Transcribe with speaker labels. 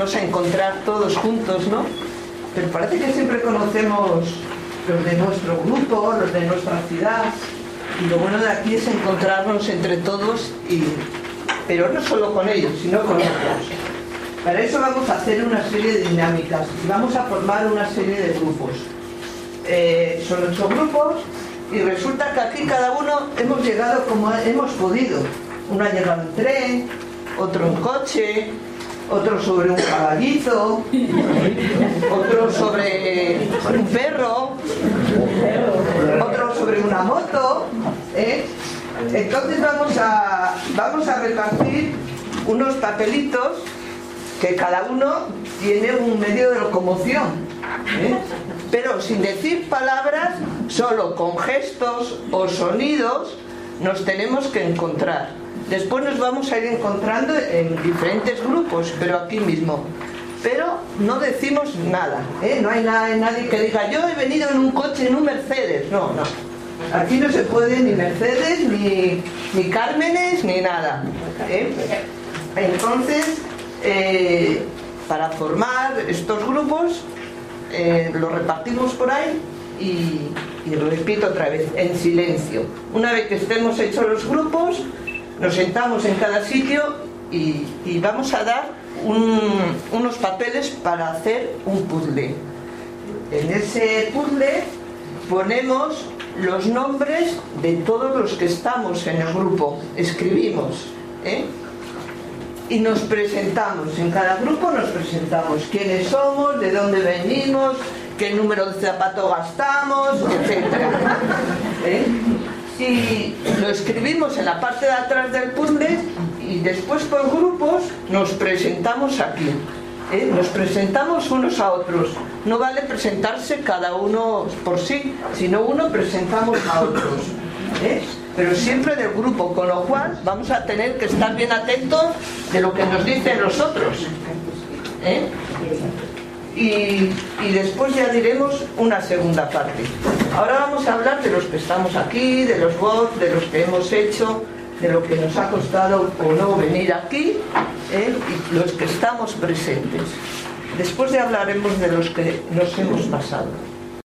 Speaker 1: volvernos a encontrar todos juntos, ¿no? Pero parece que siempre conocemos los de nuestro grupo, los de nuestra ciudad, y lo bueno de aquí es encontrarnos entre todos, y, pero no solo con ellos, sino con otros. Para eso vamos a hacer una serie de dinámicas y vamos a formar una serie de grupos. Eh, son ocho grupos y resulta que aquí cada uno hemos llegado como hemos podido. Uno ha llegado en tren, otro en coche, otro sobre un caballito, otro sobre un perro, otro sobre una moto. ¿eh? Entonces vamos a, vamos a repartir unos papelitos que cada uno tiene un medio de locomoción. ¿eh? Pero sin decir palabras, solo con gestos o sonidos nos tenemos que encontrar. Después nos vamos a ir encontrando en diferentes grupos, pero aquí mismo. Pero no decimos nada, ¿eh? no hay nada, nadie que diga yo he venido en un coche, en un Mercedes. No, no. Aquí no se puede ni Mercedes, ni, ni Cármenes, ni nada. ¿eh? Entonces, eh, para formar estos grupos, los repartimos por ahí y, y lo repito otra vez, en silencio. Una vez que estemos hechos los grupos, nos sentamos en cada sitio y, vamos a dar un, unos papeles para hacer un puzzle. En ese puzzle ponemos los nombres de todos los que estamos en el grupo, escribimos. ¿eh? Y nos presentamos, en cada grupo nos presentamos quiénes somos, de dónde venimos, qué número de zapato gastamos, etc. lo escribimos en la parte de atrás del puzzle y después por grupos nos presentamos aquí. ¿eh? Nos presentamos unos a otros. No vale presentarse cada uno por sí, sino uno presentamos a otros. ¿eh? Pero siempre del grupo, con lo cual vamos a tener que estar bien atentos de lo que nos dicen los otros. ¿eh? Y, después ya diremos una segunda parte. Ahora vamos a hablar de los que estamos aquí, de los bots, de los que hemos hecho, de lo que nos ha costado o no venir aquí, ¿eh? y los que estamos presentes. Después ya hablaremos de los que nos hemos pasado.